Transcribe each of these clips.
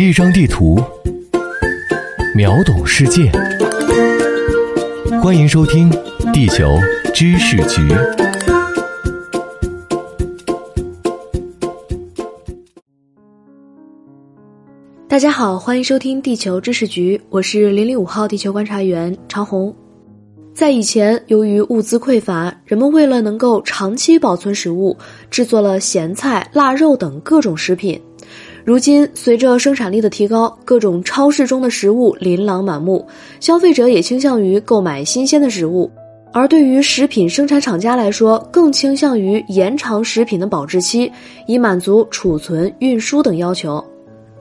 一张地图，秒懂世界。欢迎收听《地球知识局》。大家好，欢迎收听《地球知识局》，我是零零五号地球观察员长红。在以前，由于物资匮乏，人们为了能够长期保存食物，制作了咸菜、腊肉等各种食品。如今，随着生产力的提高，各种超市中的食物琳琅满目，消费者也倾向于购买新鲜的食物。而对于食品生产厂家来说，更倾向于延长食品的保质期，以满足储存、运输等要求。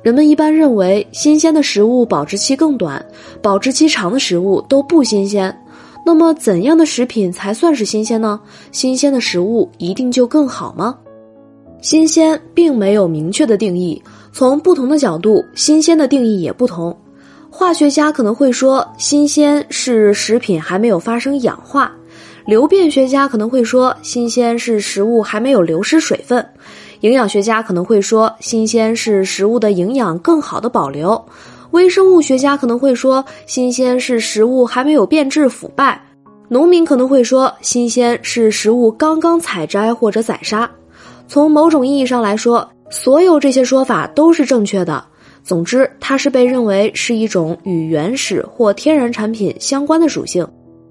人们一般认为，新鲜的食物保质期更短，保质期长的食物都不新鲜。那么，怎样的食品才算是新鲜呢？新鲜的食物一定就更好吗？新鲜并没有明确的定义，从不同的角度，新鲜的定义也不同。化学家可能会说，新鲜是食品还没有发生氧化；流变学家可能会说，新鲜是食物还没有流失水分；营养学家可能会说，新鲜是食物的营养更好的保留。微生物学家可能会说，新鲜是食物还没有变质腐败；农民可能会说，新鲜是食物刚刚采摘或者宰杀。从某种意义上来说，所有这些说法都是正确的。总之，它是被认为是一种与原始或天然产品相关的属性。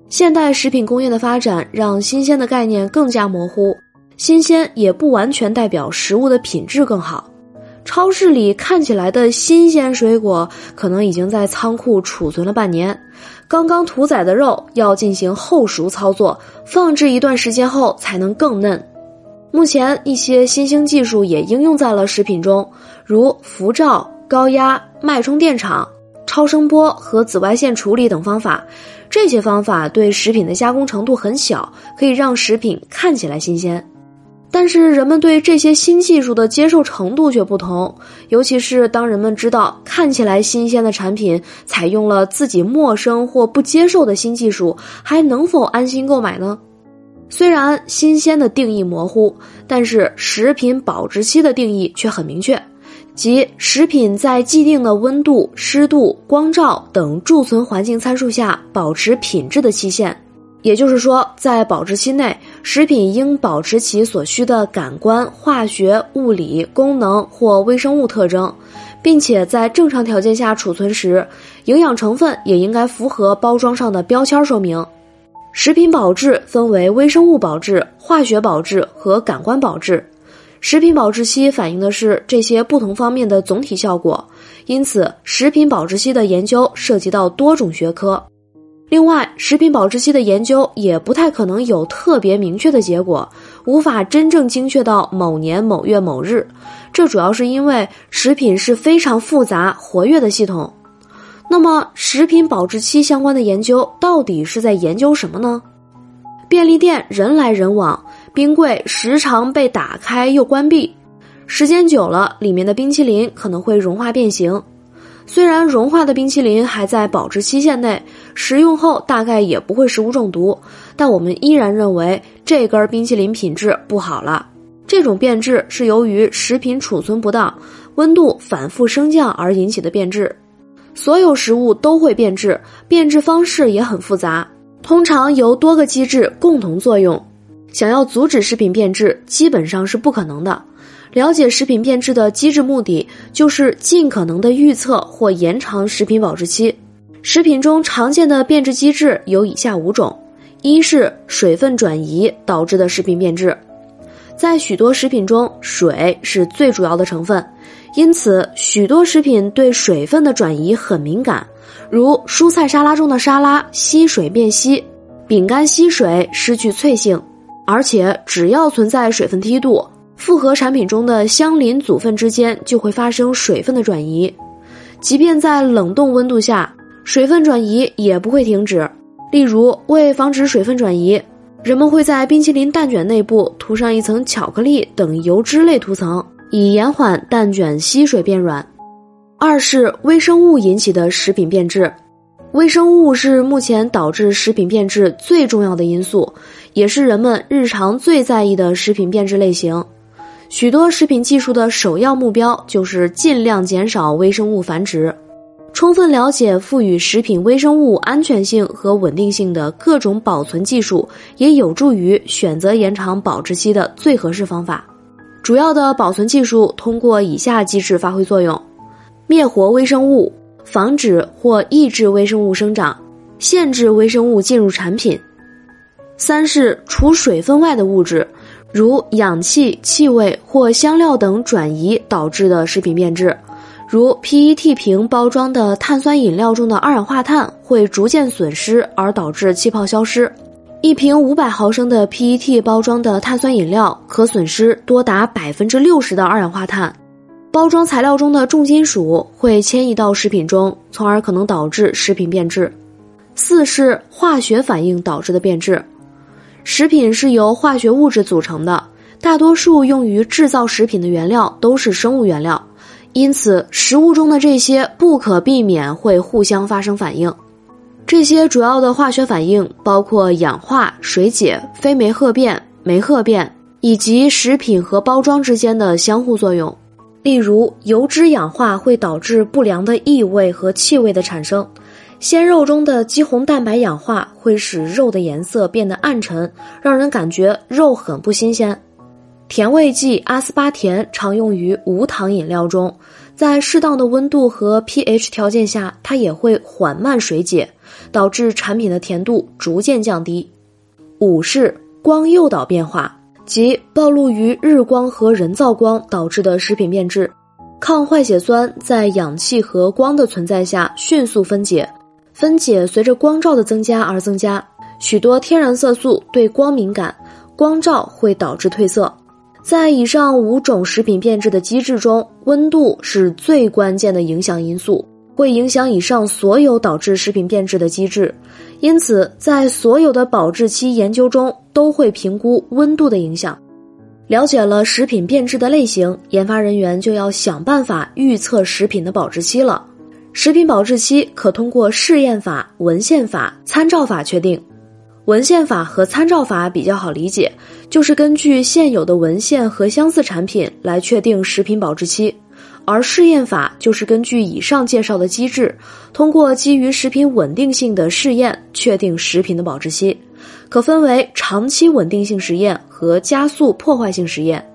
现代食品工业的发展让新鲜的概念更加模糊，新鲜也不完全代表食物的品质更好。超市里看起来的新鲜水果，可能已经在仓库储存了半年；刚刚屠宰的肉要进行后熟操作，放置一段时间后才能更嫩。目前，一些新兴技术也应用在了食品中，如辐照、高压、脉冲电场、超声波和紫外线处理等方法。这些方法对食品的加工程度很小，可以让食品看起来新鲜。但是人们对这些新技术的接受程度却不同，尤其是当人们知道看起来新鲜的产品采用了自己陌生或不接受的新技术，还能否安心购买呢？虽然新鲜的定义模糊，但是食品保质期的定义却很明确，即食品在既定的温度、湿度、光照等贮存环境参数下保持品质的期限。也就是说，在保质期内，食品应保持其所需的感官、化学、物理功能或微生物特征，并且在正常条件下储存时，营养成分也应该符合包装上的标签说明。食品保质分为微生物保质、化学保质和感官保质。食品保质期反映的是这些不同方面的总体效果，因此，食品保质期的研究涉及到多种学科。另外，食品保质期的研究也不太可能有特别明确的结果，无法真正精确到某年某月某日。这主要是因为食品是非常复杂活跃的系统。那么，食品保质期相关的研究到底是在研究什么呢？便利店人来人往，冰柜时常被打开又关闭，时间久了，里面的冰淇淋可能会融化变形。虽然融化的冰淇淋还在保质期限内，食用后大概也不会食物中毒，但我们依然认为这根冰淇淋品质不好了。这种变质是由于食品储存不当、温度反复升降而引起的变质。所有食物都会变质，变质方式也很复杂，通常由多个机制共同作用。想要阻止食品变质，基本上是不可能的。了解食品变质的机制目的，就是尽可能的预测或延长食品保质期。食品中常见的变质机制有以下五种：一是水分转移导致的食品变质，在许多食品中，水是最主要的成分，因此许多食品对水分的转移很敏感，如蔬菜沙拉中的沙拉吸水变稀，饼干吸水失去脆性，而且只要存在水分梯度。复合产品中的相邻组分之间就会发生水分的转移，即便在冷冻温度下，水分转移也不会停止。例如，为防止水分转移，人们会在冰淇淋蛋卷内部涂上一层巧克力等油脂类涂层，以延缓蛋卷吸水变软。二是微生物引起的食品变质，微生物是目前导致食品变质最重要的因素，也是人们日常最在意的食品变质类型。许多食品技术的首要目标就是尽量减少微生物繁殖。充分了解赋予食品微生物安全性和稳定性的各种保存技术，也有助于选择延长保质期的最合适方法。主要的保存技术通过以下机制发挥作用：灭活微生物、防止或抑制微生物生长、限制微生物进入产品。三是除水分外的物质，如氧气、气味或香料等转移导致的食品变质。如 PET 瓶包装的碳酸饮料中的二氧化碳会逐渐损失，而导致气泡消失。一瓶五百毫升的 PET 包装的碳酸饮料可损失多达百分之六十的二氧化碳。包装材料中的重金属会迁移到食品中，从而可能导致食品变质。四是化学反应导致的变质。食品是由化学物质组成的，大多数用于制造食品的原料都是生物原料。因此，食物中的这些不可避免会互相发生反应。这些主要的化学反应包括氧化、水解、非酶褐变、酶褐变，以及食品和包装之间的相互作用。例如，油脂氧化会导致不良的异味和气味的产生；鲜肉中的肌红蛋白氧化会使肉的颜色变得暗沉，让人感觉肉很不新鲜。甜味剂阿斯巴甜常用于无糖饮料中，在适当的温度和 pH 条件下，它也会缓慢水解，导致产品的甜度逐渐降低。五是光诱导变化，即暴露于日光和人造光导致的食品变质。抗坏血酸在氧气和光的存在下迅速分解，分解随着光照的增加而增加。许多天然色素对光敏感，光照会导致褪色。在以上五种食品变质的机制中，温度是最关键的影响因素，会影响以上所有导致食品变质的机制。因此，在所有的保质期研究中，都会评估温度的影响。了解了食品变质的类型，研发人员就要想办法预测食品的保质期了。食品保质期可通过试验法、文献法、参照法确定。文献法和参照法比较好理解，就是根据现有的文献和相似产品来确定食品保质期；而试验法就是根据以上介绍的机制，通过基于食品稳定性的试验确定食品的保质期，可分为长期稳定性实验和加速破坏性实验。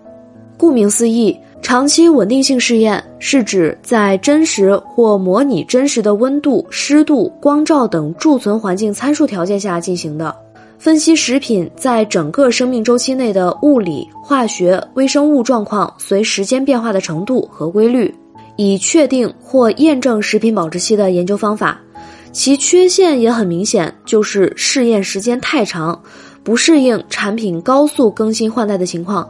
顾名思义，长期稳定性试验是指在真实或模拟真实的温度、湿度、光照等贮存环境参数条件下进行的。分析食品在整个生命周期内的物理、化学、微生物状况随时间变化的程度和规律，以确定或验证食品保质期的研究方法。其缺陷也很明显，就是试验时间太长，不适应产品高速更新换代的情况。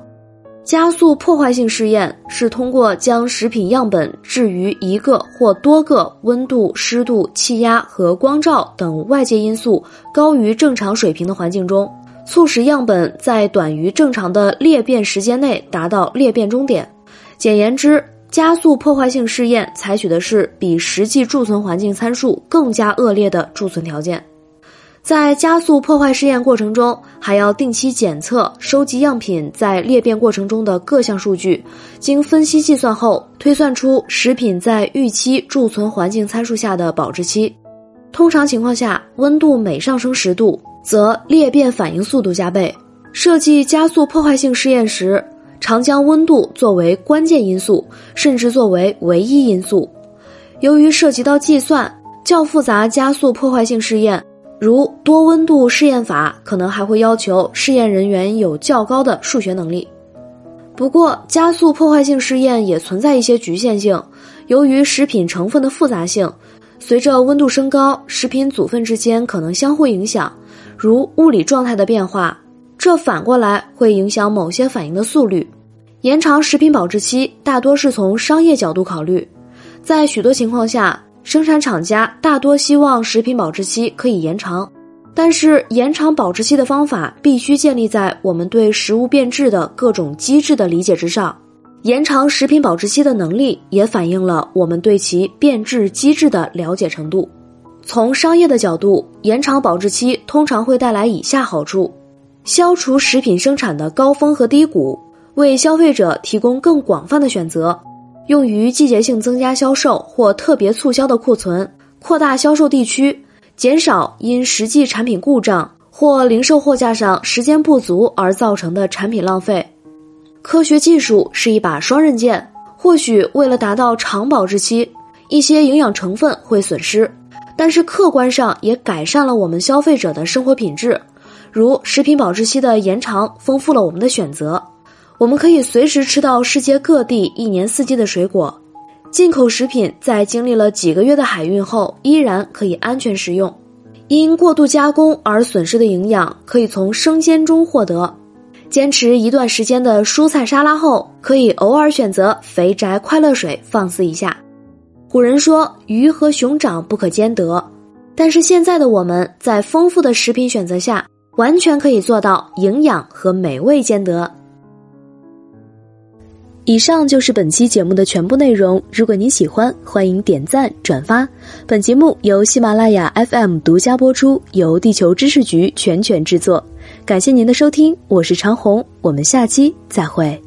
加速破坏性试验是通过将食品样本置于一个或多个温度、湿度、气压和光照等外界因素高于正常水平的环境中，促使样本在短于正常的裂变时间内达到裂变终点。简言之，加速破坏性试验采取的是比实际贮存环境参数更加恶劣的贮存条件。在加速破坏试验过程中，还要定期检测、收集样品在裂变过程中的各项数据，经分析计算后，推算出食品在预期贮存环境参数下的保质期。通常情况下，温度每上升十度，则裂变反应速度加倍。设计加速破坏性试验时，常将温度作为关键因素，甚至作为唯一因素。由于涉及到计算，较复杂加速破坏性试验。如多温度试验法可能还会要求试验人员有较高的数学能力。不过，加速破坏性试验也存在一些局限性。由于食品成分的复杂性，随着温度升高，食品组分之间可能相互影响，如物理状态的变化，这反过来会影响某些反应的速率。延长食品保质期大多是从商业角度考虑，在许多情况下。生产厂家大多希望食品保质期可以延长，但是延长保质期的方法必须建立在我们对食物变质的各种机制的理解之上。延长食品保质期的能力也反映了我们对其变质机制的了解程度。从商业的角度，延长保质期通常会带来以下好处：消除食品生产的高峰和低谷，为消费者提供更广泛的选择，用于季节性增加销售或特别促销的库存，扩大销售地区，减少因实际产品故障或零售货架上时间不足而造成的产品浪费。科学技术是一把双刃剑，或许为了达到长保质期，一些营养成分会损失，但是客观上也改善了我们消费者的生活品质。如食品保质期的延长，丰富了我们的选择。我们可以随时吃到世界各地一年四季的水果。进口食品在经历了几个月的海运后，依然可以安全食用。因过度加工而损失的营养，可以从生鲜中获得。坚持一段时间的蔬菜沙拉后，可以偶尔选择肥宅快乐水放肆一下。古人说：“鱼和熊掌不可兼得。”但是现在的我们在丰富的食品选择下。完全可以做到营养和美味兼得。以上就是本期节目的全部内容。如果您喜欢，欢迎点赞转发。本节目由喜马拉雅 FM 独家播出，由地球知识局全权制作。感谢您的收听，我是长虹，我们下期再会。